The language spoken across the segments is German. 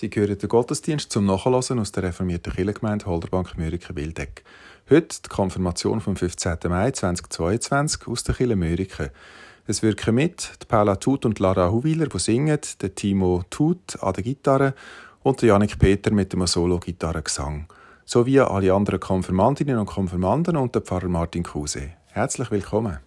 Sie hören den Gottesdienst zum Nachhören aus der reformierten Kirchengemeinde Holderbank Mürike Wildeck. Heute die Konfirmation vom 15. Mai 2022 aus der Kirche Mürike. Es wirken mit die Paula Tut und Lara Huwiler, die singen, der Timo Tut an der Gitarre und der Janik Peter mit dem Solo-Gitarrengesang. Sowie alle anderen Konfirmandinnen und Konfirmanden und der Pfarrer Martin Kruse. Herzlich willkommen.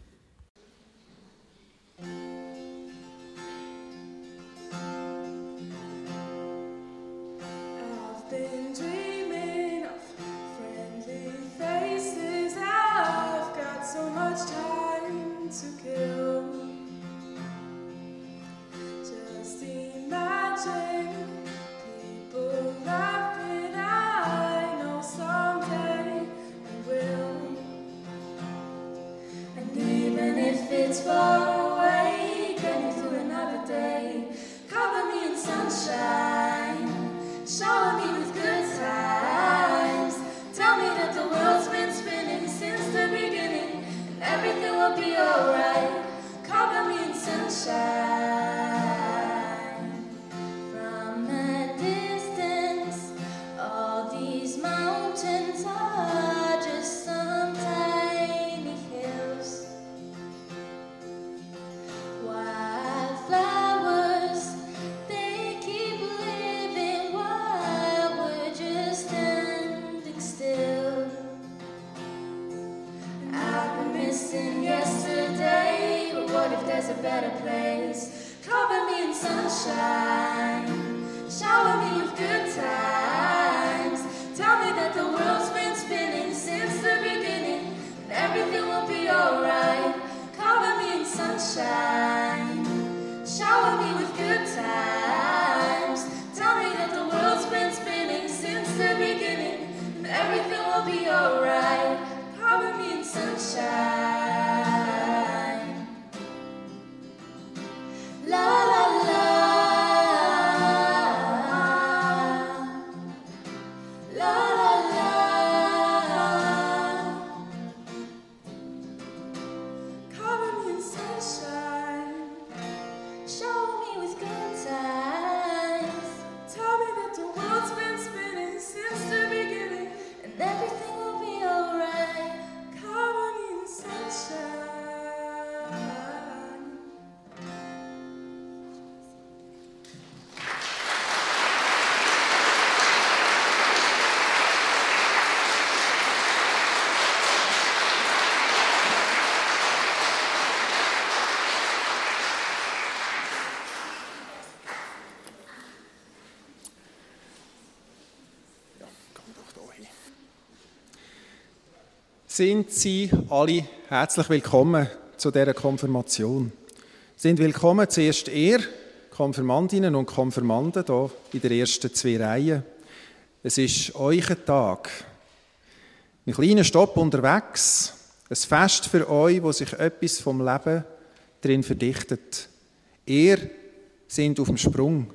Sind Sie alle herzlich willkommen zu dieser Konfirmation. Sind willkommen zuerst ihr, Konfirmandinnen und Konfirmanden, hier in der ersten zwei Reihen. Es ist euer Tag. Ein kleiner Stopp unterwegs, ein Fest für euch, wo sich etwas vom Leben drin verdichtet. Ihr sind auf dem Sprung.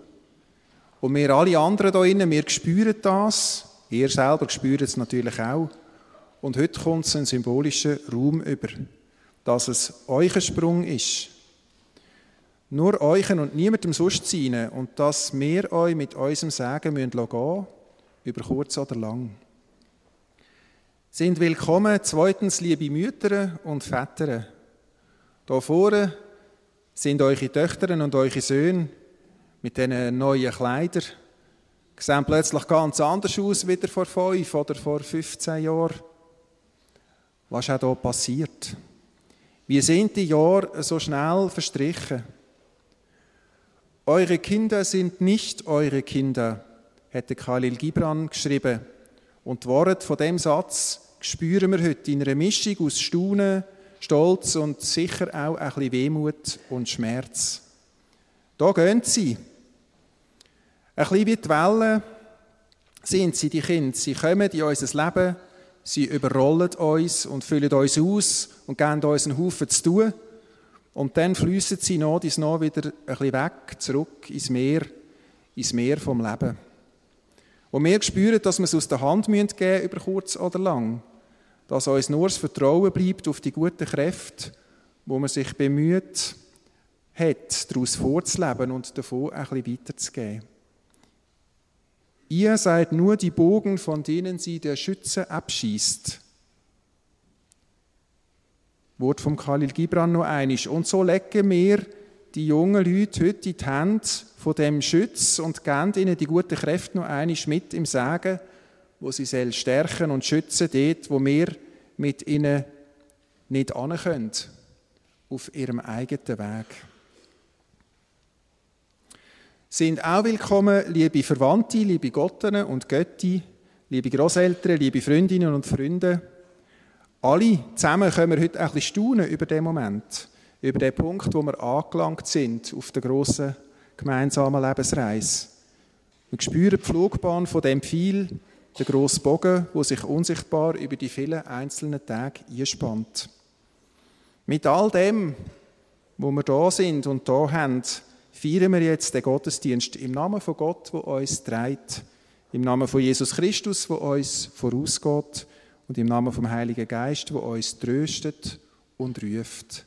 Und wir alle anderen hier innen, wir spüren das. Ihr selber spürt es natürlich auch. Und heute kommt es einen symbolischen Raum über, dass es euer Sprung ist. Nur euch und niemandem sonst sein und dass wir euch mit unserem Sagen gehen müssen, über kurz oder lang. Sind willkommen, zweitens, liebe Mütter und Väter. Hier vorne sind eure Töchter und eure Söhne mit diesen neuen Kleidern. Sehen plötzlich ganz anders aus wieder vor fünf oder vor 15 Jahren. Was auch hier passiert? Wie sind die Jahre so schnell verstrichen? Eure Kinder sind nicht eure Kinder, hätte Khalil Gibran geschrieben. Und die Worte von dem Satz spüren wir heute in einer Mischung aus Staunen, Stolz und sicher auch ein bisschen Wehmut und Schmerz. Da gehen sie. Ein bisschen wie die Wellen sind sie, die Kinder. Sie kommen in unser Leben, sie überrollen uns und füllen uns aus und geben uns einen Haufen zu tun. Und dann fließen sie noch dies noch wieder ein bisschen weg, zurück ins Meer, ins Meer vom Leben. Und wir spüren, dass wir es aus der Hand geben müssen, über kurz oder lang. Dass uns nur das Vertrauen bleibt auf die guten Kräfte, wo man sich bemüht hat, daraus vorzuleben und davon ein bisschen weiterzugeben. Ihr seid nur die Bogen, von denen sie der Schütze abschießt. Wort vom Khalil Gibran noch einisch. Und so legen wir die jungen Leute heute in die Hände von dem Schütz und geben ihnen die guten Kräfte noch einisch mit im Sagen, wo sie soll stärken und schützen dort, wo wir mit ihnen nicht können, auf ihrem eigenen Weg. Sind auch willkommen, liebe Verwandte, liebe Gottinnen und Götti, liebe Großeltern, liebe Freundinnen und Freunde. Alle zusammen können wir heute ein bisschen staunen über den Moment, über den Punkt, wo wir angelangt sind auf der grossen gemeinsamen Lebensreise. Wir spüren die Flugbahn von dem Pfeil, der grosse Bogen, wo sich unsichtbar über die vielen einzelnen Tage einspannt. Mit all dem, wo wir da sind und da haben, feiern wir jetzt den Gottesdienst im Namen von Gott, wo uns trägt, im Namen von Jesus Christus, wo uns vorausgeht und im Namen vom Heiligen Geist, wo uns tröstet und ruft.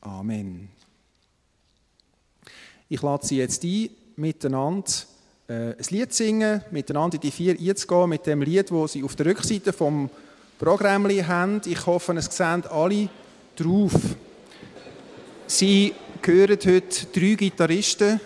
Amen. Ich lade Sie jetzt ein, miteinander äh, ein Lied singen, miteinander in die vier einzugehen, mit dem Lied, das Sie auf der Rückseite vom Programm haben. Ich hoffe, es sehen alle drauf. Sie hören heute drei Gitarristen,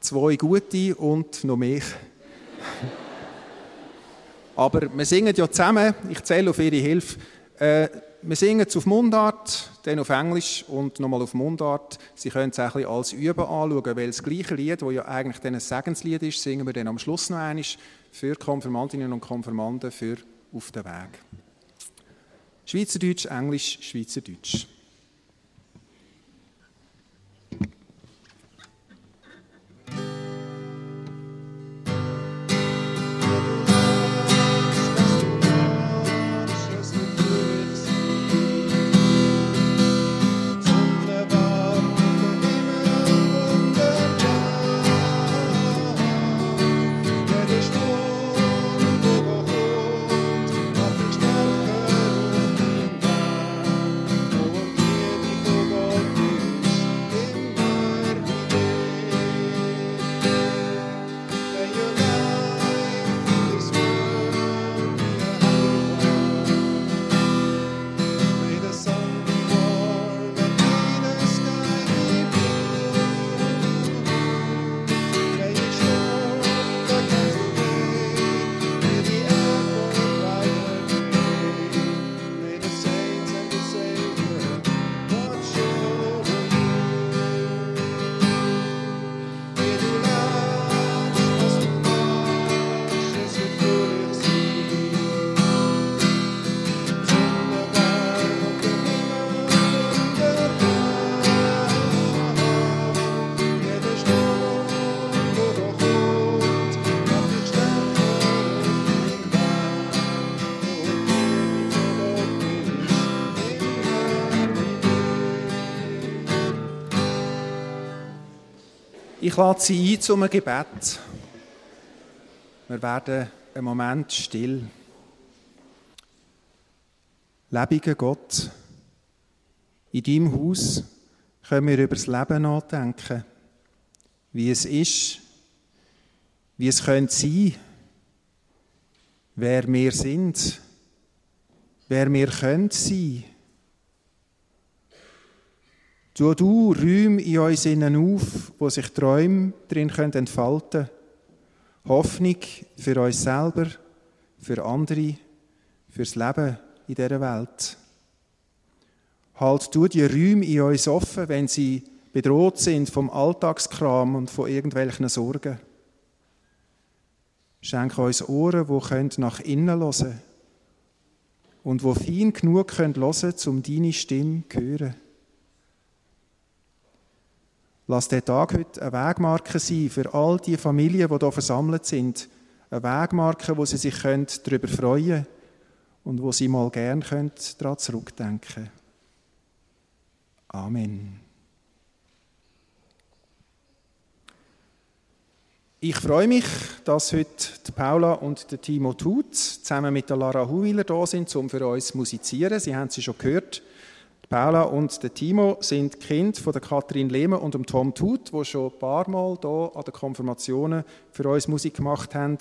zwei gute und noch mehr. Aber wir singen ja zusammen, ich zähle auf Ihre Hilfe. Äh, wir singen es auf Mundart, dann auf Englisch und nochmal auf Mundart. Sie können es ein bisschen als Üben anschauen, weil das gleiche Lied, das ja eigentlich ein Segenslied ist, singen wir dann am Schluss noch einmal für Konfirmandinnen und Konfirmanden für auf den Weg. Schweizerdeutsch, Englisch, Schweizerdeutsch. Lade Sie ein zum Gebet. Wir werden einen Moment still. Lebiger Gott, in deinem Haus können wir über das Leben nachdenken, wie es ist, wie es könnte sein, wer wir sind, wer wir können sein. Tu du Räume in uns innen auf, wo sich Träume drin entfalten können. Hoffnung für uns selber, für andere, fürs Leben in dieser Welt. Halt du die Räume in uns offen, wenn sie bedroht sind vom Alltagskram und von irgendwelchen Sorgen. Schenke uns Ohren, die nach innen hören und wo fein genug hören können, um deine Stimme zu hören. Lass der Tag heute eine Wegmarke sein für all die Familien, die hier versammelt sind. Eine Wegmarke, wo sie sich darüber freuen können und wo sie mal gern daran zurückdenken können. Amen. Ich freue mich, dass heute Paula und Timo Tut zusammen mit Lara Huwiler da sind, um für uns zu musizieren. Sie haben sie schon gehört. Paula und der Timo sind Kind von der Kathrin Lehmer und dem Tom Tut, die schon ein paar Mal hier an den Konfirmationen für uns Musik gemacht haben.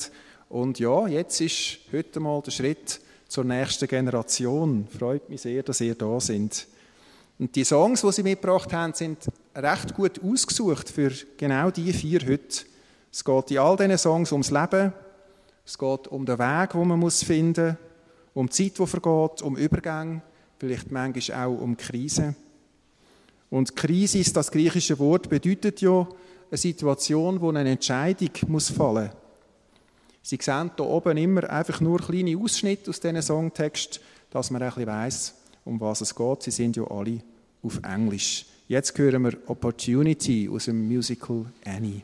Und ja, jetzt ist heute mal der Schritt zur nächsten Generation. Freut mich sehr, dass ihr da sind. Und die Songs, die sie mitgebracht haben, sind recht gut ausgesucht für genau die vier heute. Es geht in all diesen Songs ums Leben, es geht um den Weg, den man finden muss, um die Zeit, die vergeht, um Übergänge, vielleicht manchmal auch um Krisen. Und Krise, das griechische Wort, bedeutet ja eine Situation, wo eine Entscheidung muss fallen. Sie sehen hier oben immer einfach nur kleine Ausschnitte aus diesen Songtext, dass man ein bisschen weiss, um was es geht. Sie sind ja alle auf Englisch. Jetzt hören wir Opportunity aus dem Musical Annie.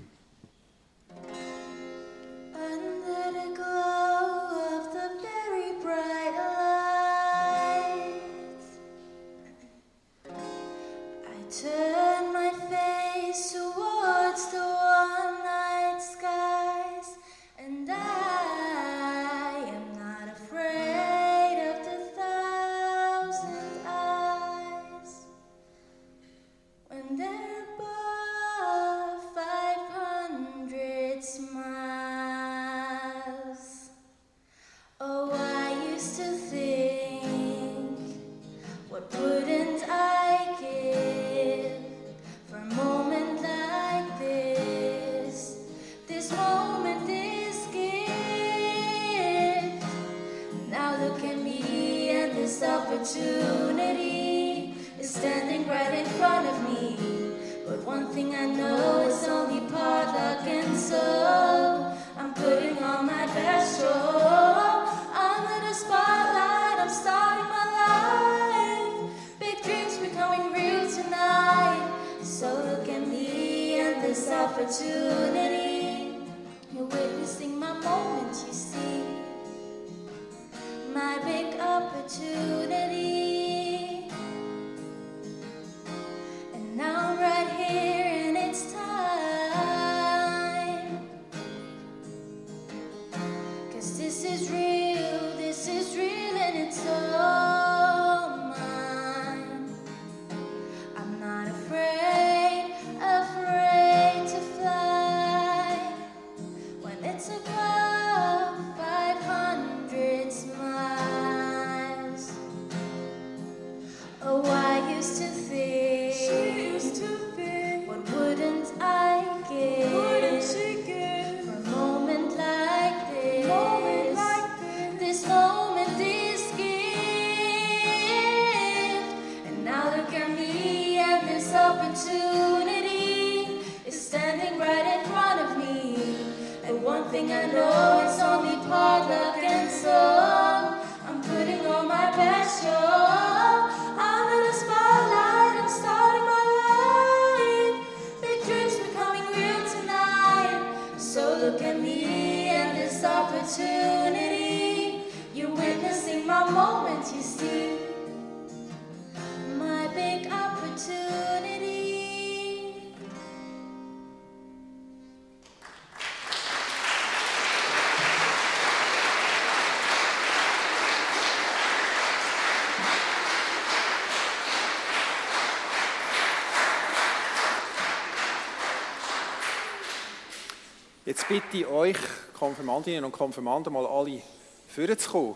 Jetzt bitte ich euch, Konfirmandinnen und Konfirmanden, mal alle vorzukommen.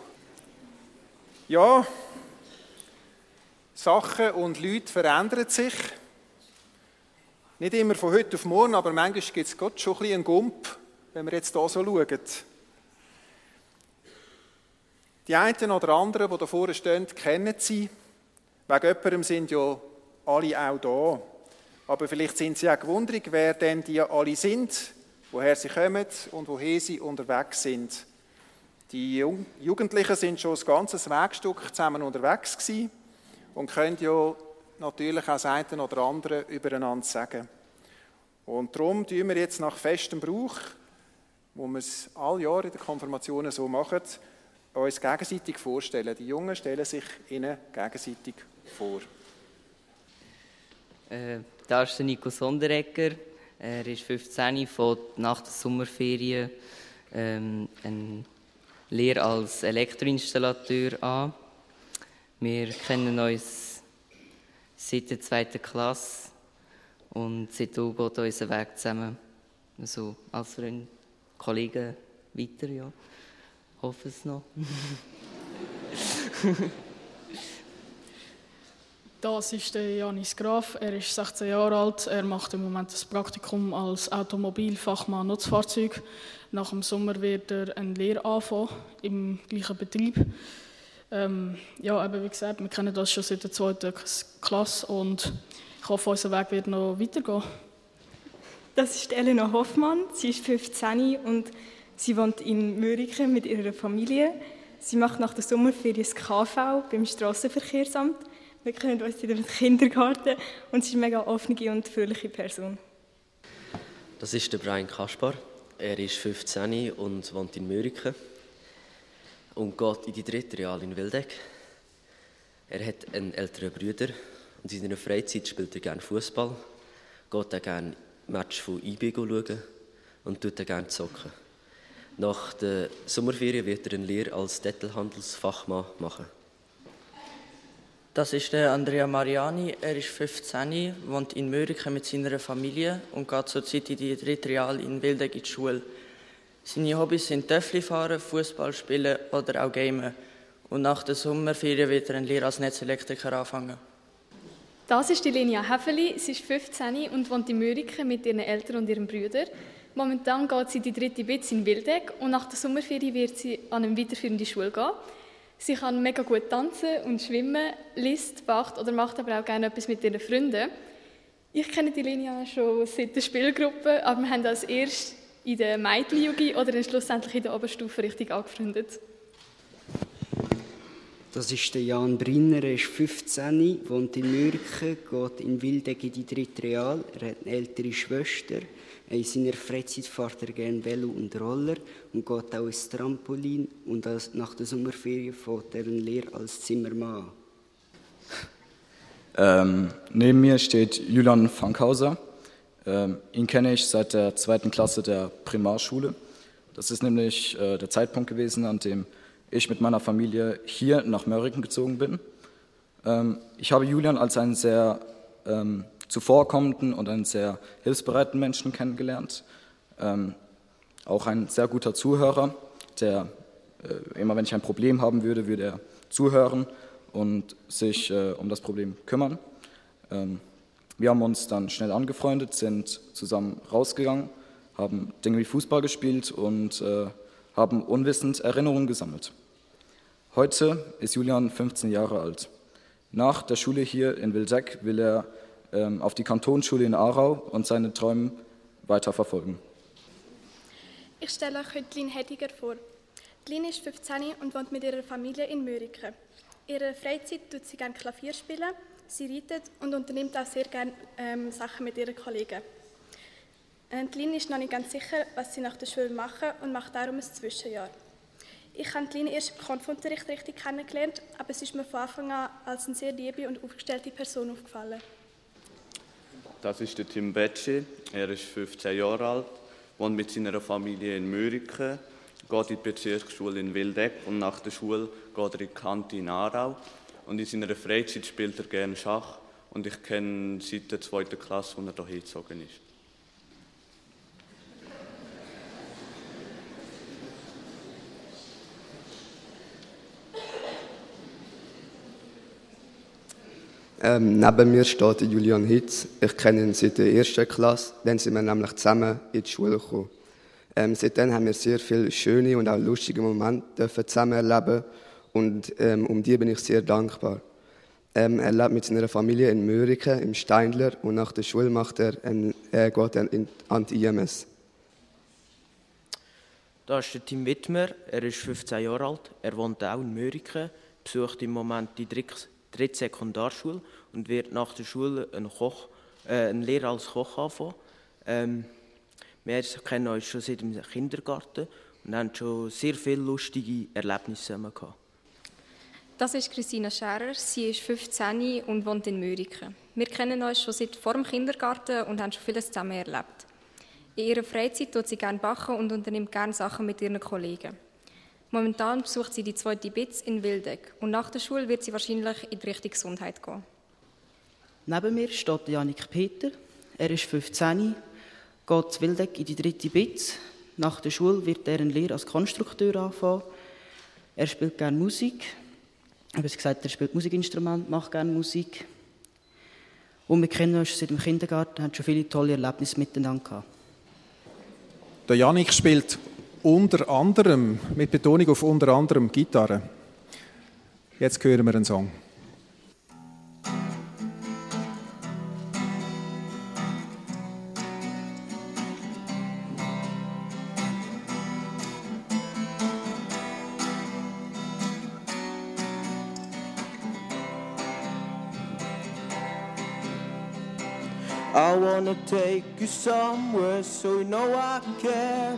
Ja, Sachen und Leute verändern sich. Nicht immer von heute auf morgen, aber manchmal gibt es Gott schon ein bisschen einen Gump, wenn wir jetzt hier so schauen. Die einen oder anderen, die da vorne stehen, kennen sie. Wegen jemandem sind ja alle auch da. Aber vielleicht sind sie auch gewundert, wer denn die alle sind woher sie kommen und woher sie unterwegs sind. Die Jugendlichen sind schon ein ganzes Wegstück zusammen unterwegs gewesen und können ja natürlich auch das oder andere übereinander sagen. Und darum tun wir jetzt nach festem Brauch, wo wir es alle Jahre in den Konfirmationen so machen, uns gegenseitig vorstellen. Die Jungen stellen sich ihnen gegenseitig vor. Äh, da ist der Nico Sonderegger. Er ist 15, fängt nach der Sommerferien ähm, eine Lehre als Elektroinstallateur an. Wir kennen uns seit der zweiten Klasse und seitdem geht unser Weg zusammen. Also als Freund, Kollegen weiter, ja. Hoffe es noch. Das ist der Janis Graf. Er ist 16 Jahre alt. Er macht im Moment das Praktikum als Automobilfachmann Nutzfahrzeug. Nach dem Sommer wird er eine Lehre anfangen im gleichen Betrieb. Ähm, ja, aber wie gesagt, wir kennen das schon seit der zweiten Klasse und ich hoffe, unser Weg wird noch weitergehen. Das ist Elena Hoffmann. Sie ist 15 und sie wohnt in Mürike mit ihrer Familie. Sie macht nach der Sommerferien das KV beim Strassenverkehrsamt. Wir kennen uns in dem Kindergarten und sie ist eine mega offene und fröhliche Person. Das ist der Brian Kaspar. Er ist 15 und wohnt in Mürike und geht in die dritte Real in Wildeck. Er hat einen älteren Bruder und in seiner Freizeit spielt er gerne Fußball, geht auch gerne Match von IB schauen und tut auch gerne zocken. Nach der Sommerferien wird er eine Lehre als Detailhandelsfachmann machen. Das ist der Andrea Mariani. Er ist 15, wohnt in Mörike mit seiner Familie und geht zurzeit in die dritte Real in Wildeck in die Schule. Seine Hobbys sind Töffli fahren, Fußball spielen oder auch Gamen. Und nach der Sommerferien wird er eine Lehre als Netzelektriker anfangen. Das ist die Linia Häfeli. Sie ist 15 und wohnt in Mörike mit ihren Eltern und ihrem Bruder. Momentan geht sie die dritte Bitz in Wildeck und nach der Sommerferien wird sie an eine weiterführende Schule gehen. Sie kann mega gut tanzen und schwimmen, liest, backt oder macht aber auch gerne etwas mit ihren Freunden. Ich kenne die Linia schon seit der Spielgruppe, aber wir haben als erst in der Mädchenjugend oder dann schlussendlich in der Oberstufe richtig angefreundet. Das ist der Jan Brinner, er ist 15, wohnt in Mürken, geht in Wildeck in die dritte Real. Er hat eine ältere Schwester. In seiner Freizeit fährt er gerne Velo und Roller und geht auch ins Trampolin. Und nach der Sommerferien fährt er eine Lehre als Zimmermann ähm, neben mir steht Julian Fankhauser. Ähm, ihn kenne ich seit der zweiten Klasse der Primarschule. Das ist nämlich äh, der Zeitpunkt gewesen, an dem ich mit meiner Familie hier nach Mörriken gezogen bin. Ähm, ich habe Julian als einen sehr ähm, zuvorkommenden und einen sehr hilfsbereiten Menschen kennengelernt. Ähm, auch ein sehr guter Zuhörer, der äh, immer wenn ich ein Problem haben würde, würde er zuhören und sich äh, um das Problem kümmern. Ähm, wir haben uns dann schnell angefreundet, sind zusammen rausgegangen, haben Dinge wie Fußball gespielt und äh, haben unwissend Erinnerungen gesammelt. Heute ist Julian 15 Jahre alt. Nach der Schule hier in Wildeck will er ähm, auf die Kantonsschule in Aarau und seine Träume weiter verfolgen. Ich stelle euch heute Lynn Hediger vor. Lynn ist 15 und wohnt mit ihrer Familie in Mürike. In ihrer Freizeit tut sie gerne Klavier spielen, sie reitet und unternimmt auch sehr gerne ähm, Sachen mit ihren Kollegen. Und Lynn ist noch nicht ganz sicher, was sie nach der Schule machen und macht darum ein Zwischenjahr. Ich habe Lynn erst im Konfunterricht richtig kennengelernt, aber sie ist mir von Anfang an als eine sehr liebe und aufgestellte Person aufgefallen. Das ist der Tim Betschi. Er ist 15 Jahre alt, wohnt mit seiner Familie in Mürike, geht in die Bezirksschule in Wildeck und nach der Schule geht er in die Kante in Aarau. Und in seiner Freizeit spielt er gerne Schach und ich kenne ihn seit der zweiten Klasse, als er hierher gezogen ist. Ähm, neben mir steht Julian Hitz. Ich kenne ihn seit der ersten Klasse. Dann sind wir nämlich zusammen in die Schule gekommen. Ähm, seitdem haben wir sehr viele schöne und auch lustige Momente zusammen erleben und ähm, um die bin ich sehr dankbar. Ähm, er lebt mit seiner Familie in Mörike, im Steindler und nach der Schule macht er ein, äh, geht er in, an die IMS. Da ist der Tim Wittmer, er ist 15 Jahre alt, er wohnt auch in Mörike, besucht im Moment die dritte Sekundarschule und wird nach der Schule eine, Koch, äh, eine Lehre als Koch anfangen. Ähm, wir kennen uns schon seit dem Kindergarten und haben schon sehr viele lustige Erlebnisse zusammen gehabt. Das ist Christina Scherer. Sie ist 15 und wohnt in Mürike. Wir kennen uns schon seit vor dem Kindergarten und haben schon vieles zusammen erlebt. In ihrer Freizeit tut sie gerne backen und unternimmt gerne Sachen mit ihren Kollegen. Momentan besucht sie die zweite BITS in Wildeck und nach der Schule wird sie wahrscheinlich in die Richtung Gesundheit gehen. Neben mir steht Janik Peter. Er ist 15, geht zu Wildeck in die dritte BITS. Nach der Schule wird er eine Lehre als Konstrukteur anfangen. Er spielt gerne Musik. Ich habe gesagt, er spielt Musikinstrument, macht gerne Musik. Und wir kennen uns seit dem Kindergarten, haben schon viele tolle Erlebnisse miteinander gehabt. Der Janik spielt unter anderem, mit Betonung auf unter anderem Gitarre. Jetzt hören wir einen Song. I wanna take you somewhere so you know I care.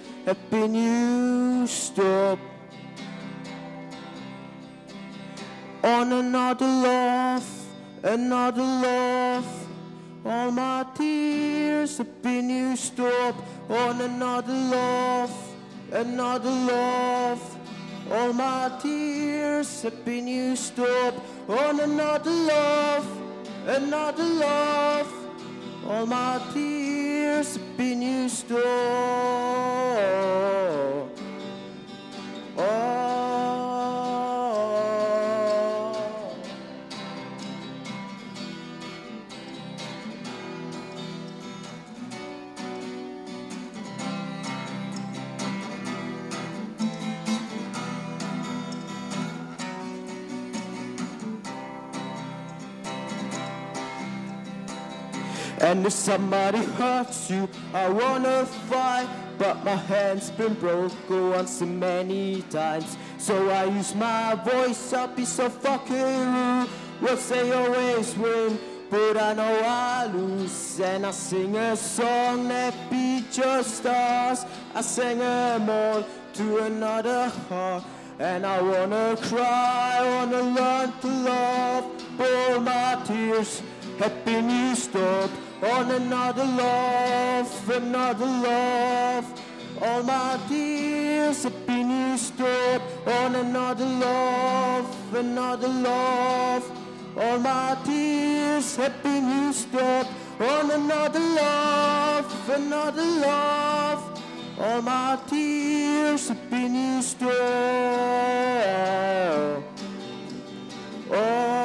have been used up on another love, another love. All my tears have been used up on another love, another love. All my tears have been used up on another love, another love. All my tears have been used up. Oh. And if somebody hurts you, I wanna fight. But my hand's been broke once too many times. So I use my voice, I'll be so fucking rude. Well, they always win, but I know I lose. And I sing a song that be just us. I sing them all to another heart. And I wanna cry, wanna learn to love. All my tears have been used up on another love, another love. All my tears have been up on another love, another love. All my tears have been up on another love, another love. All my tears have been up. Oh.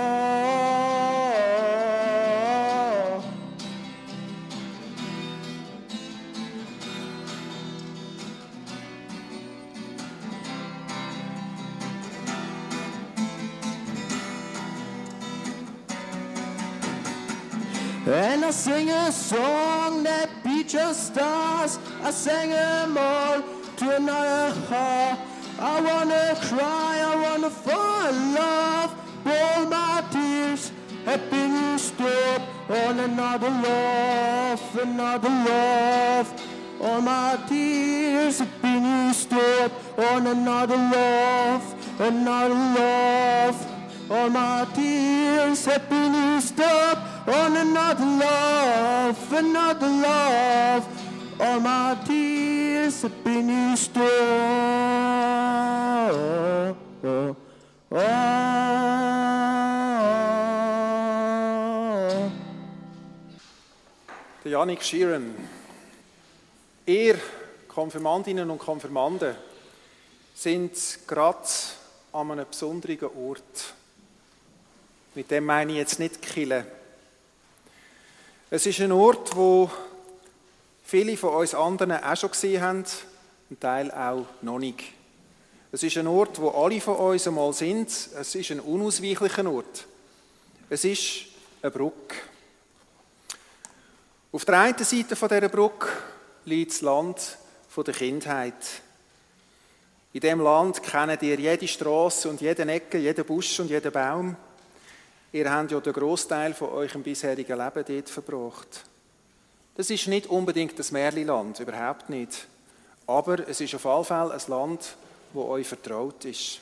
I sing a song that just stars. I sang them all to another heart. I wanna cry, I wanna fall in love. All my tears have been used up on another love, another love. All my tears have been used up on another love, another love. All my tears have been used up on another love, another love. All my tears have been used. Der Janik Schieren. Ihr Konfirmandinnen und Konfirmanden sind gerade an einem besonderen Ort. Mit dem meine ich jetzt nicht Kille. Es ist ein Ort, wo viele von uns anderen auch schon gesehen haben, ein Teil auch noch nicht. Es ist ein Ort, wo alle von uns einmal sind. Es ist ein unausweichlicher Ort. Es ist eine Brücke. Auf der einen Seite dieser Brücke liegt das Land der Kindheit. In diesem Land kennt ihr jede Straße und jede Ecke, jeden Busch und jeden Baum. Ihr habt ja den Großteil von eurem bisherigen Leben dort verbracht. Das ist nicht unbedingt das Märliland, überhaupt nicht. aber es ist auf alle Fälle ein Land, wo euch vertraut ist.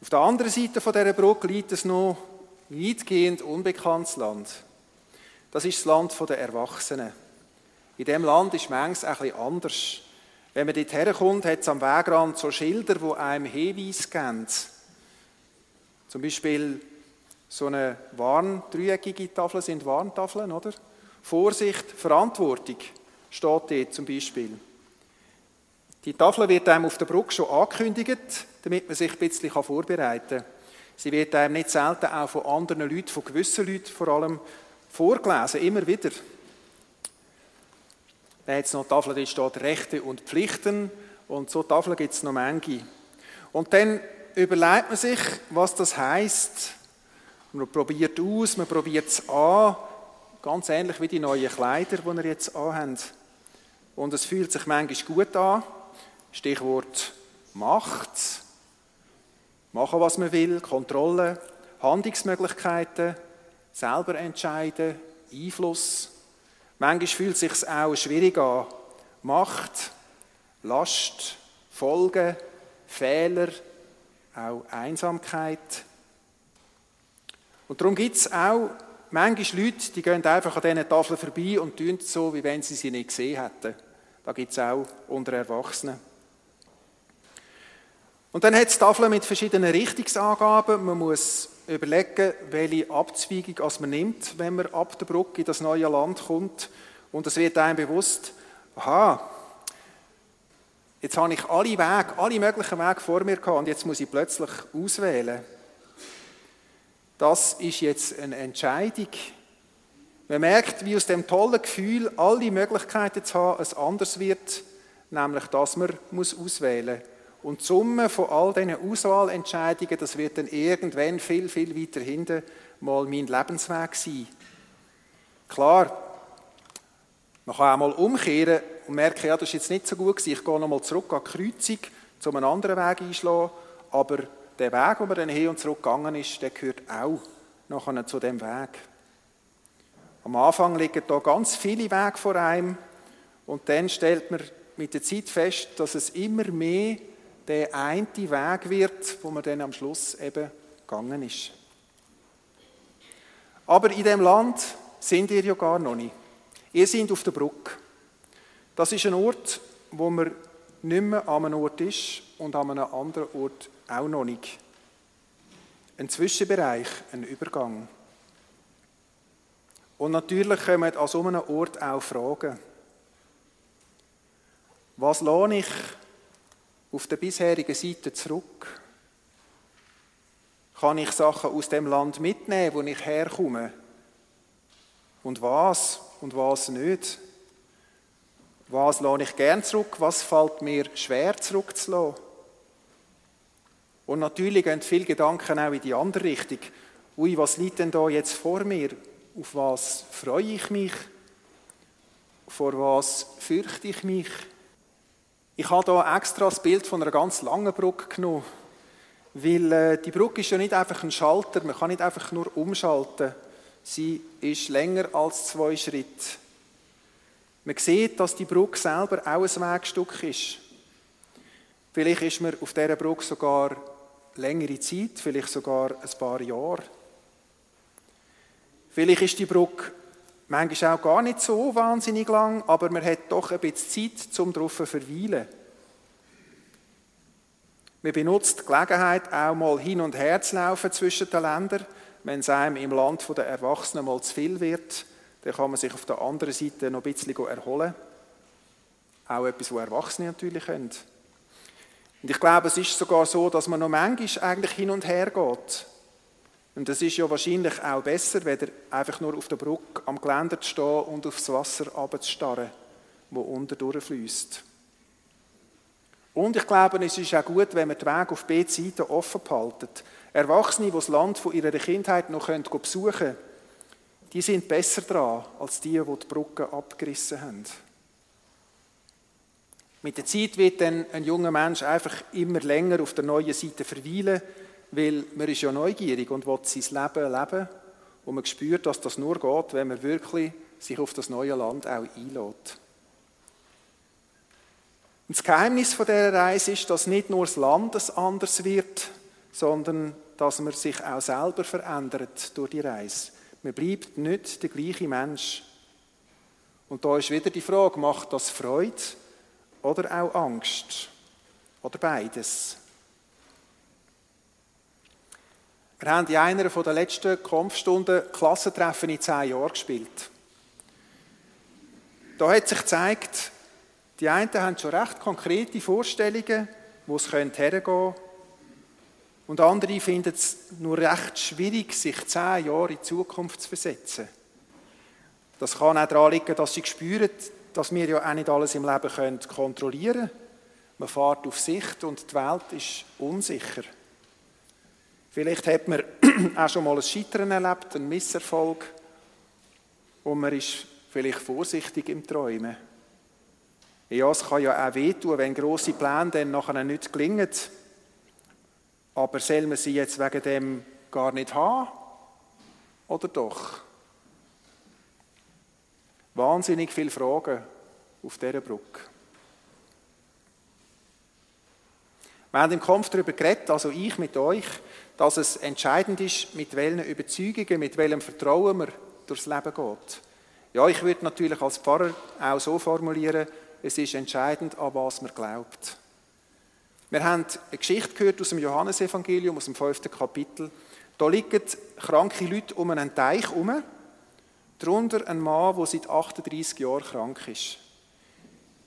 Auf der anderen Seite von dieser Brücke liegt es noch weitgehend unbekanntes Land. Das ist das Land der Erwachsenen. In diesem Land ist manches ein bisschen anders. Wenn man dort herkommt, hat es am Wegrand so Schilder, die einem Hinweis geben. Zum Beispiel so eine Warn, dreieckige Tafel sind Warntafeln, oder? Vorsicht, Verantwortung steht dort zum Beispiel. Die Tafel wird einem auf der Brücke schon angekündigt, damit man sich ein bisschen vorbereiten kann. Sie wird einem nicht selten auch von anderen Leuten, von gewissen Leuten vor allem, vorgelesen, immer wieder. Dann hat es noch Tafeln, die steht Rechte und Pflichten und so Tafeln gibt es noch manche. Und dann überlegt man sich, was das heißt. Man probiert aus, man probiert es an, ganz ähnlich wie die neuen Kleider, die ihr jetzt anhabt. Und es fühlt sich manchmal gut an. Stichwort Macht. Machen, was man will, Kontrolle, Handlungsmöglichkeiten, selber entscheiden, Einfluss. Manchmal fühlt es sich auch schwierig an. Macht, Last, Folgen, Fehler, auch Einsamkeit. Und darum gibt es auch manchmal Leute, die gehen einfach an diesen Tafeln vorbei und tun so, wie wenn sie sie nicht gesehen hätten. Da gibt es auch unter Erwachsenen. Und dann hat es Tafeln mit verschiedenen Richtungsangaben. Man muss überlegen, welche Abzweigung man nimmt, wenn man ab der Brücke in das neue Land kommt. Und es wird einem bewusst, aha, jetzt habe ich alle Wege, alle möglichen Wege vor mir gehabt und jetzt muss ich plötzlich auswählen. Das ist jetzt eine Entscheidung. Man merkt, wie aus dem tollen Gefühl, alle Möglichkeiten zu haben, es anders wird, nämlich, dass man muss auswählen muss. Und die Summe von all diesen Auswahlentscheidungen, das wird dann irgendwann viel, viel weiter hinten mal mein Lebensweg sein. Klar, man kann auch mal umkehren und merken, ja, das ist jetzt nicht so gut gewesen, ich gehe nochmal zurück an die Kreuzung, um einen anderen Weg einschlagen, aber der Weg, wo man dann hin und zurück gegangen ist, der gehört auch nachher zu dem Weg. Am Anfang liegen da ganz viele Wege vor einem und dann stellt man mit der Zeit fest, dass es immer mehr der eine Weg wird, wo man dann am Schluss eben gegangen ist. Aber in dem Land sind ihr ja gar noch nicht. Ihr seid auf der Brücke. Das ist ein Ort, wo man nicht mehr an einem Ort ist und an einem anderen Ort auch noch nicht. Ein Zwischenbereich, ein Übergang. Und natürlich kommen an so einem Ort auch Fragen. Was lohne ich auf der bisherigen Seite zurück? Kann ich Sachen aus dem Land mitnehmen, wo ich herkomme? Und was und was nicht? Was lohne ich gern zurück? Was fällt mir schwer zurückzulassen? Und natürlich gehen viele Gedanken auch in die andere Richtung. Ui, was liegt denn da jetzt vor mir? Auf was freue ich mich? Vor was fürchte ich mich? Ich habe hier extra das Bild von einer ganz langen Brücke genommen, weil äh, die Brücke ist ja nicht einfach ein Schalter, man kann nicht einfach nur umschalten. Sie ist länger als zwei Schritte. Man sieht, dass die Brücke selber auch ein Wegstück ist. Vielleicht ist man auf dieser Brücke sogar längere Zeit, vielleicht sogar ein paar Jahre. Vielleicht ist die Brücke Manchmal auch gar nicht so wahnsinnig lang, aber man hat doch ein bisschen Zeit, um darauf zu verweilen. Man benutzt die Gelegenheit, auch mal hin und her zu laufen zwischen den Ländern. Wenn es einem im Land der Erwachsenen mal zu viel wird, dann kann man sich auf der anderen Seite noch ein bisschen erholen. Auch etwas, was Erwachsene natürlich können. Und ich glaube, es ist sogar so, dass man noch manchmal eigentlich hin und her geht. Und das ist ja wahrscheinlich auch besser, weder einfach nur auf der Brücke am Geländer zu stehen und aufs Wasser runterzustarren, wo unten durchfließt. Und ich glaube, es ist auch gut, wenn man den Weg auf beide Seiten offen behaltet. Erwachsene, die das Land von ihrer Kindheit noch besuchen können, die sind besser dran als die, die die Brücke abgerissen haben. Mit der Zeit wird dann ein junger Mensch einfach immer länger auf der neuen Seite verweilen weil man ist ja neugierig und will sein Leben leben und man spürt, dass das nur geht, wenn man wirklich sich auf das neue Land auch einlädt. Und das Geheimnis von dieser Reise ist, dass nicht nur das Land anders wird, sondern dass man sich auch selber verändert durch die Reise. Man bleibt nicht der gleiche Mensch. Und da ist wieder die Frage, macht das Freude oder auch Angst? Oder beides? Wir haben in einer der letzten Kampfstunden Klassentreffen in zehn Jahren gespielt. Da hat sich gezeigt, die einen haben schon recht konkrete Vorstellungen, wo es hergehen könnte. Und andere finden es nur recht schwierig, sich zehn Jahre in die Zukunft zu versetzen. Das kann auch daran liegen, dass sie spüren, dass wir ja auch nicht alles im Leben kontrollieren können. Man fährt auf Sicht und die Welt ist unsicher. Vielleicht hat man auch schon mal ein Scheitern erlebt, einen Misserfolg. Und man ist vielleicht vorsichtig im Träumen. Ja, es kann ja auch wehtun, wenn grosse Pläne dann nachher nicht gelingen. Aber soll man sie jetzt wegen dem gar nicht haben? Oder doch? Wahnsinnig viele Fragen auf dieser Brücke. Wir haben im Kampf darüber geredet, also ich mit euch, dass es entscheidend ist, mit welchen Überzeugungen, mit welchem Vertrauen man durchs Leben geht. Ja, ich würde natürlich als Pfarrer auch so formulieren, es ist entscheidend, an was man glaubt. Wir haben eine Geschichte gehört aus dem Johannesevangelium, aus dem fünften Kapitel. Da liegen kranke Leute um einen Teich herum, darunter ein Mann, der seit 38 Jahren krank ist.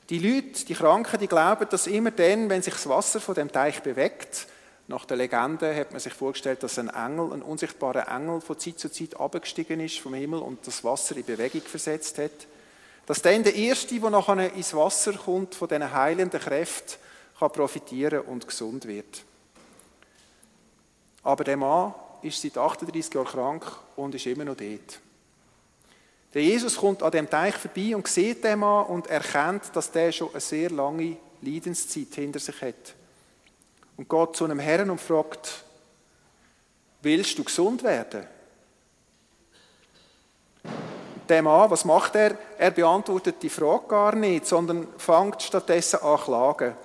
Die Leute, die Kranken, die glauben, dass immer dann, wenn sich das Wasser von dem Teich bewegt, nach der Legende hat man sich vorgestellt, dass ein Engel, ein unsichtbarer Engel von Zeit zu Zeit abgestiegen ist vom Himmel und das Wasser in Bewegung versetzt hat. Dass dann der Erste, der nachher ins Wasser kommt, von diesen heilenden Kräften, kann profitieren und gesund wird. Aber der Mann ist seit 38 Jahren krank und ist immer noch dort. Der Jesus kommt an dem Teich vorbei und sieht den Mann und erkennt, dass der schon eine sehr lange Leidenszeit hinter sich hat und geht zu einem Herrn und fragt, willst du gesund werden? Der Mann, was macht er? Er beantwortet die Frage gar nicht, sondern fängt stattdessen an zu klagen.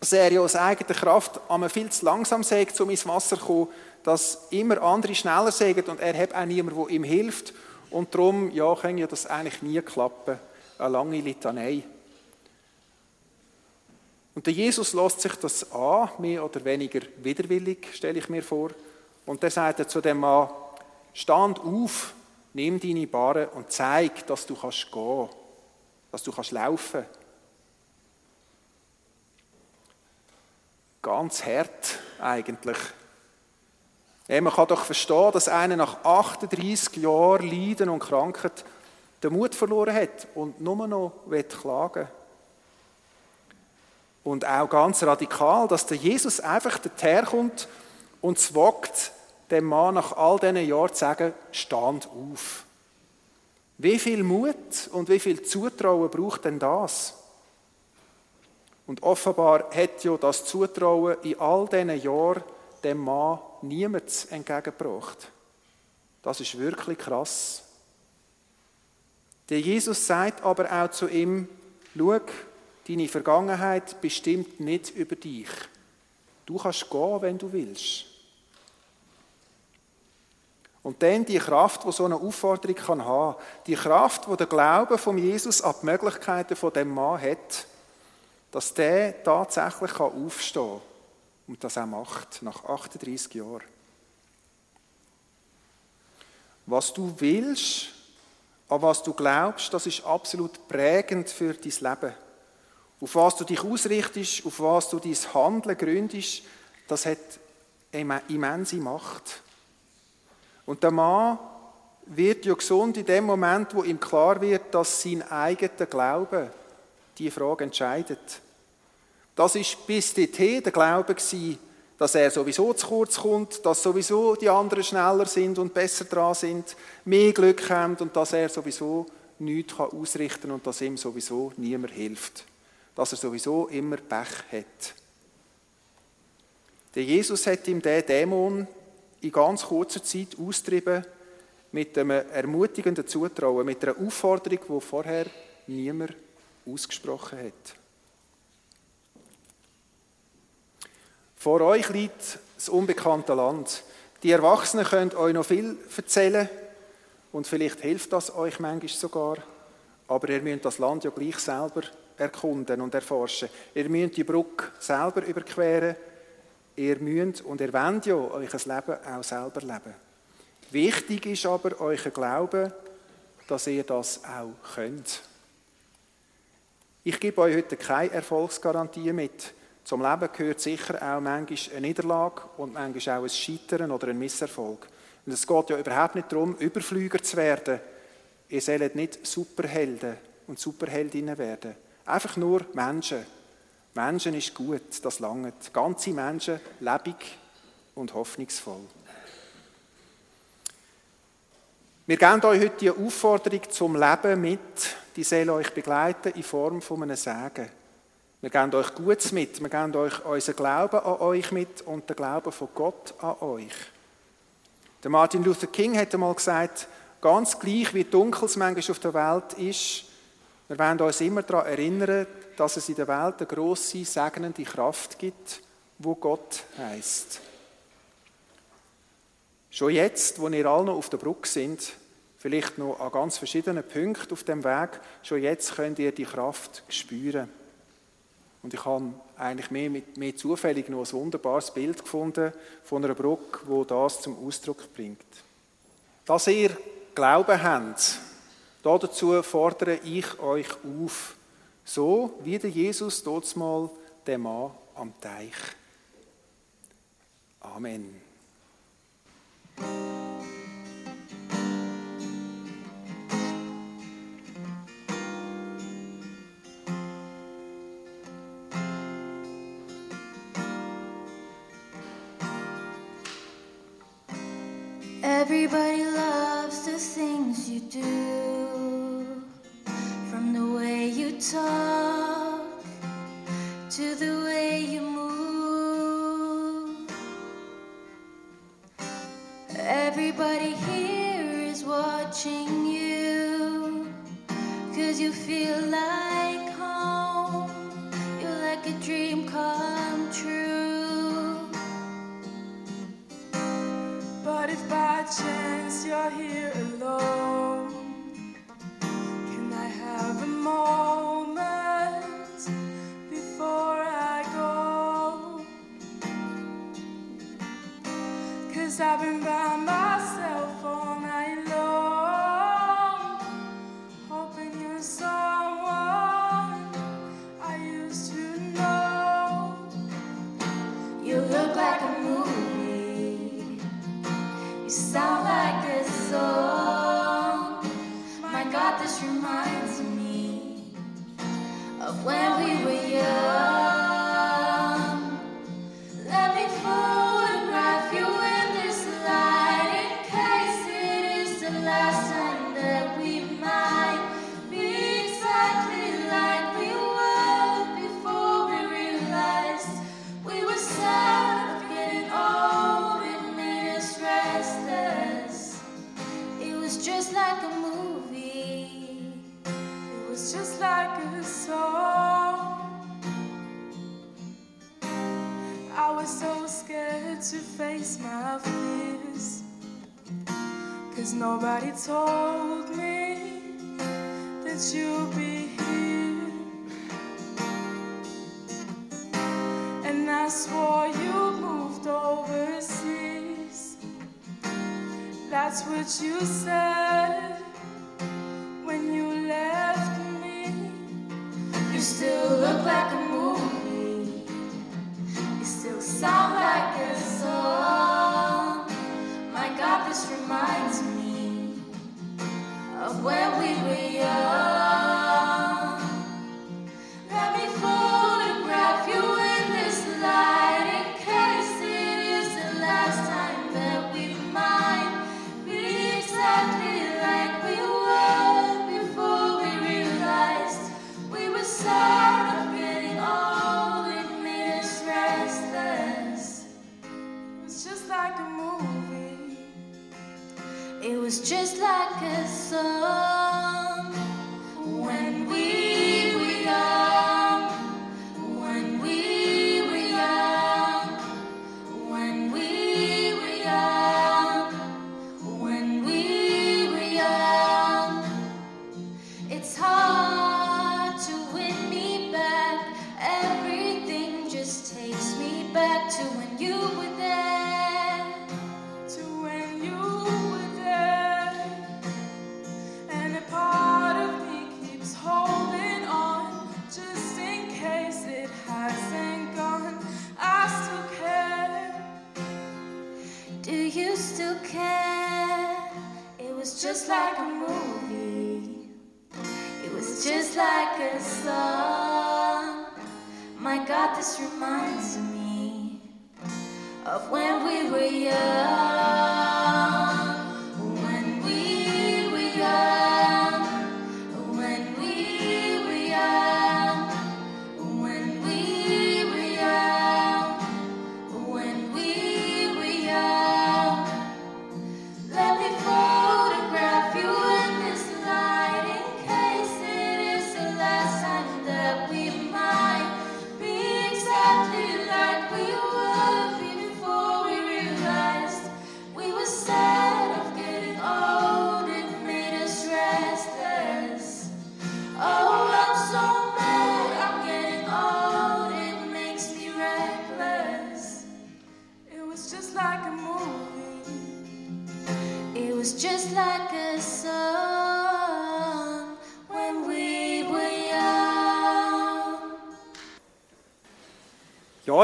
Dass er ja aus eigener Kraft einmal viel zu langsam sagt, um ins Wasser zu kommen, dass immer andere schneller sagen und er hat auch niemanden, der ihm hilft. Und darum ja, kann ja das eigentlich nie klappen. Eine lange Litanei. Und der Jesus lässt sich das an, mehr oder weniger widerwillig, stelle ich mir vor. Und dann sagt er zu dem Mann, stand auf, nimm deine Barre und zeig, dass du kannst gehen, dass du kannst laufen. Ganz hart eigentlich. Ja, man kann doch verstehen, dass einer nach 38 Jahren Leiden und Krankheit den Mut verloren hat und nur noch klagen will. Und auch ganz radikal, dass der Jesus einfach daherkommt und zwagt, dem Mann nach all diesen Jahren zu sagen, stand auf. Wie viel Mut und wie viel Zutrauen braucht denn das? Und offenbar hat ja das Zutrauen in all diesen Jahren dem Mann niemand entgegengebracht. Das ist wirklich krass. Der Jesus sagt aber auch zu ihm, schau, Deine Vergangenheit bestimmt nicht über dich. Du kannst gehen, wenn du willst. Und dann die Kraft, die so eine Aufforderung kann haben, die Kraft, die der Glaube von Jesus an die Möglichkeiten von dem Mann hat, dass der tatsächlich aufstehen kann und das auch macht, nach 38 Jahren. Was du willst, an was du glaubst, das ist absolut prägend für dein Leben. Auf was du dich ausrichtest, auf was du dein Handeln gründest, das hat immense Macht. Und der Mann wird ja gesund in dem Moment, wo ihm klar wird, dass sein eigener Glaube die Frage entscheidet. Das ist bis dorthin der Glaube gewesen, dass er sowieso zu kurz kommt, dass sowieso die anderen schneller sind und besser dran sind, mehr Glück haben und dass er sowieso nichts ausrichten kann und dass ihm sowieso niemand hilft dass er sowieso immer Pech hat. Der Jesus hat ihm den Dämon in ganz kurzer Zeit austrieben mit einem ermutigenden Zutrauen, mit einer Aufforderung, die vorher niemand ausgesprochen hat. Vor euch liegt das unbekannte Land. Die Erwachsenen können euch noch viel erzählen und vielleicht hilft das euch manchmal sogar. Aber ihr müsst das Land ja gleich selber erkunden und erforschen. Ihr müsst die Brücke selber überqueren. Ihr müsst und ihr wollt ja euer Leben auch selber leben. Wichtig ist aber euer Glauben, dass ihr das auch könnt. Ich gebe euch heute keine Erfolgsgarantie mit. Zum Leben gehört sicher auch manchmal eine Niederlage und manchmal auch ein Scheitern oder ein Misserfolg. Und es geht ja überhaupt nicht darum, Überflüger zu werden. Ihr sollt nicht Superhelden und Superheldinnen werden. Einfach nur Menschen. Menschen ist gut, das langt. Ganze Menschen, lebendig und hoffnungsvoll. Wir geben euch heute die Aufforderung zum Leben mit, die soll euch begleiten in Form von einem Segen. Wir geben euch Gutes mit, wir geben euch unseren Glauben an euch mit und den Glauben von Gott an euch. Der Martin Luther King hat einmal gesagt, ganz gleich wie dunkel es manchmal auf der Welt ist, wir wollen uns immer daran erinnern, dass es in der Welt eine grosse, segnende Kraft gibt, wo Gott heißt. Schon jetzt, wo ihr alle noch auf der Brücke sind, vielleicht noch an ganz verschiedenen Punkten auf dem Weg, schon jetzt könnt ihr die Kraft spüren. Und ich habe eigentlich mehr, mehr zufällig noch ein wunderbares Bild gefunden von einer Brücke, wo das zum Ausdruck bringt. Dass ihr Glauben habt, dazu fordere ich euch auf, so wie der Jesus dort mal der Mann am Teich. Amen. Everybody loves the things you do, from the way you talk was just like a movie. It was just like a song. I was so scared to face my fears. Cause nobody told me that you'd be That's what you said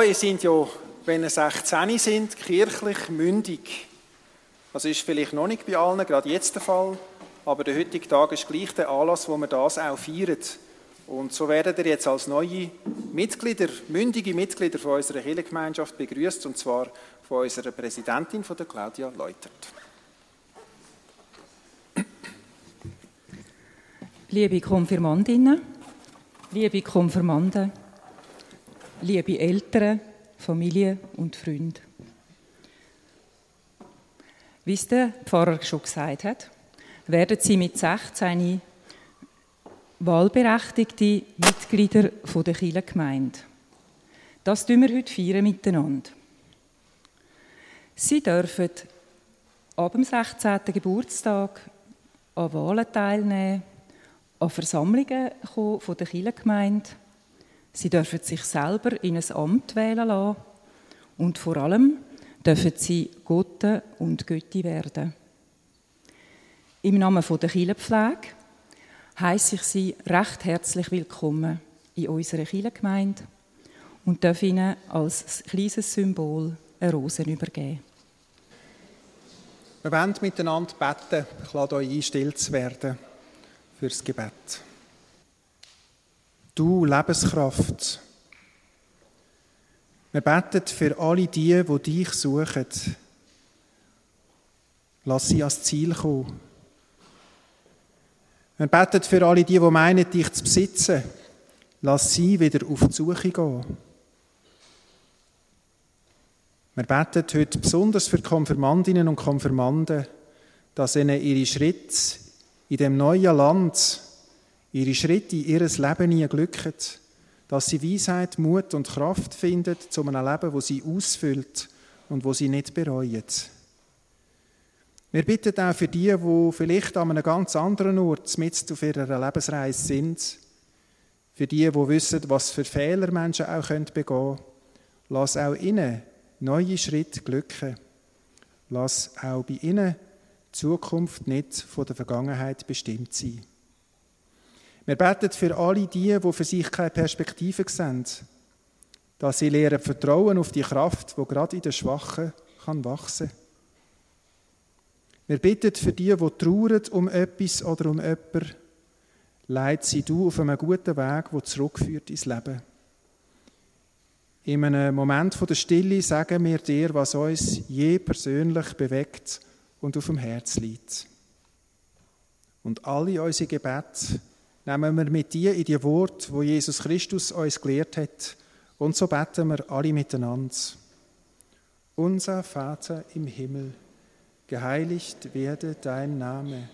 Ihr seid ja, wenn ihr 16 sind, kirchlich mündig. Das ist vielleicht noch nicht bei allen, gerade jetzt der Fall, aber der heutige Tag ist gleich der Anlass, wo wir das auch feiern. Und so werdet ihr jetzt als neue Mitglieder, mündige Mitglieder von unserer Kirchengemeinschaft begrüßt, und zwar von unserer Präsidentin, von der Claudia Leutert. Liebe Konfirmandinnen, liebe Konfirmanden, liebe Eltern, Familie und Freunde. Wie es der Pfarrer schon gesagt hat, werden Sie mit 16 wahlberechtigte Mitglieder der Kirchengemeinde. Das feiern wir heute feiern miteinander. Sie dürfen ab dem 16. Geburtstag an Wahlen teilnehmen, an Versammlungen kommen von der Kirchengemeinde. Sie dürfen sich selber in ein Amt wählen lassen und vor allem dürfen sie Gotte und Götti werden. Im Namen der Kirchenpflege heiße ich Sie recht herzlich willkommen in unserer Kirchengemeinde und darf Ihnen als kleines Symbol eine Rose übergeben. Wir wollen miteinander beten. Ich lade euch ein, still zu werden fürs Gebet. Du Lebenskraft, wir beten für alle die, die dich suchen. Lass sie ans Ziel kommen. Wir beten für alle die, die meinen, dich zu besitzen. Lass sie wieder auf die Suche gehen. Wir beten heute besonders für Konfirmandinnen und Konfirmanden, dass ihnen ihre Schritte in dem neuen Land, ihre Schritte ihr Leben nie glücken, dass sie Weisheit, Mut und Kraft finden zu einem Leben, wo sie ausfüllt und wo sie nicht bereuen. Wir bitten auch für die, die vielleicht an einem ganz anderen Ort mit auf ihrer Lebensreise sind, für die, die wissen, was für Fehler Menschen auch begehen können, lass auch ihnen neue Schritte glücken. Lass auch bei ihnen die Zukunft nicht von der Vergangenheit bestimmt sein. Wir beten für alle die, die für sich keine Perspektive sehen, dass sie lernen vertrauen auf die Kraft, die gerade in den Schwachen kann wachsen kann. Wir bitten für die, die trauern um etwas oder um jemanden, leid sie du auf einem guten Weg, der zurückführt ins Leben. In einem Moment der Stille sagen wir dir, was uns je persönlich bewegt und auf dem Herz liegt. Und alle unsere Gebete nehmen wir mit dir in die Worte, wo Jesus Christus uns gelehrt hat. Und so beten wir alle miteinander. Unser Vater im Himmel, geheiligt werde dein Name,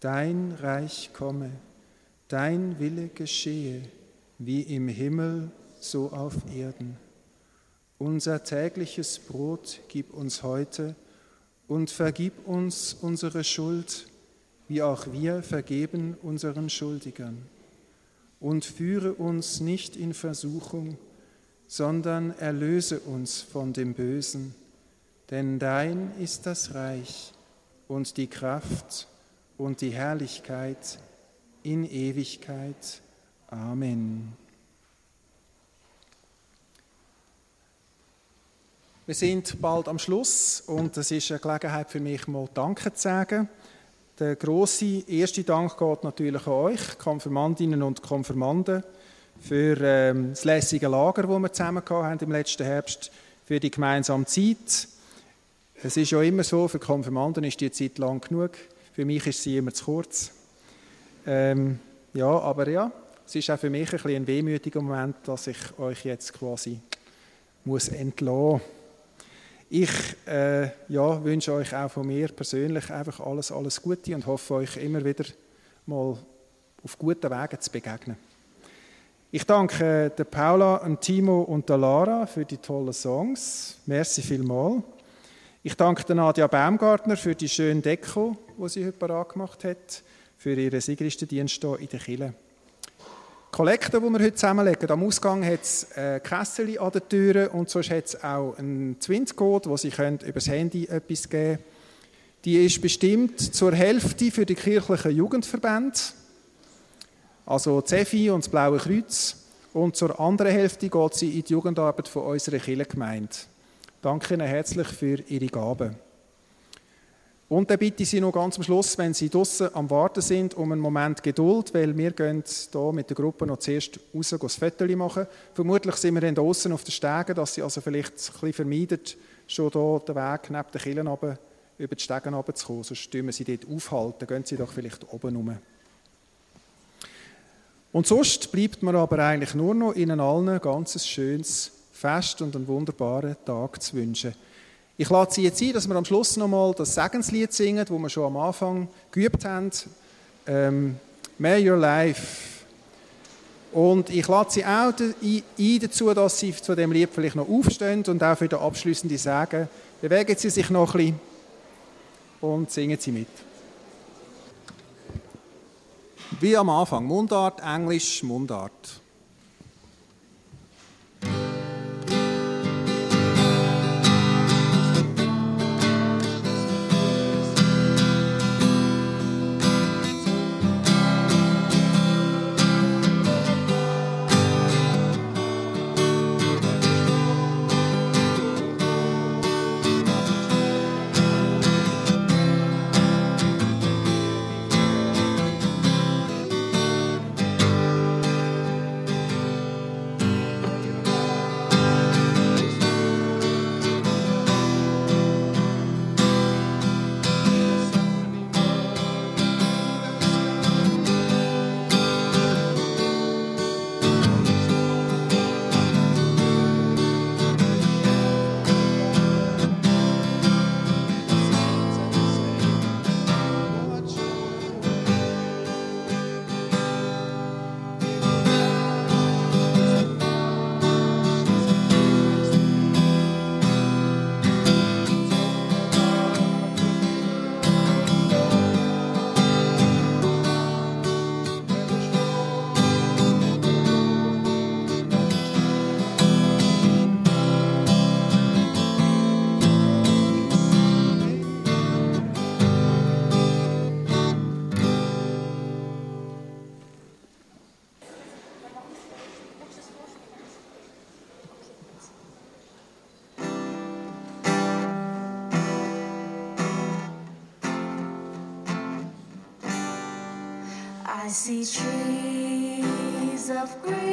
dein Reich komme, dein Wille geschehe, wie im Himmel, so auf Erden. Unser tägliches Brot gib uns heute und vergib uns unsere Schuld, wie auch wir vergeben unseren Schuldigern. Und führe uns nicht in Versuchung, sondern erlöse uns von dem Bösen. Denn dein ist das Reich und die Kraft und die Herrlichkeit in Ewigkeit. Amen. Wir sind bald am Schluss und es ist eine Gelegenheit für mich, mal Danke zu sagen. Der grosse erste Dank geht natürlich an euch, Konfirmandinnen und Konfirmanden, für ähm, das lässige Lager, das wir zusammen haben im letzten Herbst, für die gemeinsame Zeit. Es ist ja immer so, für Konfirmanden ist die Zeit lang genug, für mich ist sie immer zu kurz. Ähm, ja, aber ja, es ist auch für mich ein, ein wehmütiger Moment, dass ich euch jetzt quasi muss entlassen. Ich äh, ja, wünsche euch auch von mir persönlich einfach alles, alles Gute und hoffe euch immer wieder mal auf guten Wegen zu begegnen. Ich danke der Paula, dem Timo und der Lara für die tollen Songs. Merci vielmals. Ich danke der Nadia Baumgartner für die schöne Deko, die sie heute gemacht hat, für ihren Sigristendienst hier in der Kille. Kollekte, die wir heute zusammenlegen. Am Ausgang hat es äh, Kessel an den Türen und sonst hat es auch einen Zwinz-Code, wo Sie können über das Handy etwas geben können. Die ist bestimmt zur Hälfte für die kirchlichen Jugendverbände, also CEFI und das Blaue Kreuz. Und zur anderen Hälfte geht sie in die Jugendarbeit von unserer Kirchengemeinde. Danke Ihnen herzlich für Ihre Gaben. Und dann bitte ich Sie noch ganz am Schluss, wenn Sie draußen am Warten sind, um einen Moment Geduld, weil wir gehen hier mit der Gruppe noch zuerst raus ein Foto machen. Vermutlich sind wir dann draußen auf den Stegen, dass Sie also vielleicht ein bisschen vermeiden, schon hier den Weg neben den runter, über die Stegen runterzukommen. Sonst stürmen Sie dort aufhalten, gehen Sie doch vielleicht oben rum. Und sonst bleibt mir aber eigentlich nur noch Ihnen allen ein ganz schönes Fest und einen wunderbaren Tag zu wünschen. Ich lade Sie jetzt ein, dass wir am Schluss nochmal das Segenslied singen, das wir schon am Anfang geübt haben. Ähm, May Your Life. Und ich lade Sie auch ein dazu, dass Sie zu dem Lied vielleicht noch aufstehen und auch für den abschließenden Sagen. Bewegen Sie sich noch ein bisschen und singen Sie mit. Wie am Anfang, Mundart, Englisch, Mundart. I see trees of green,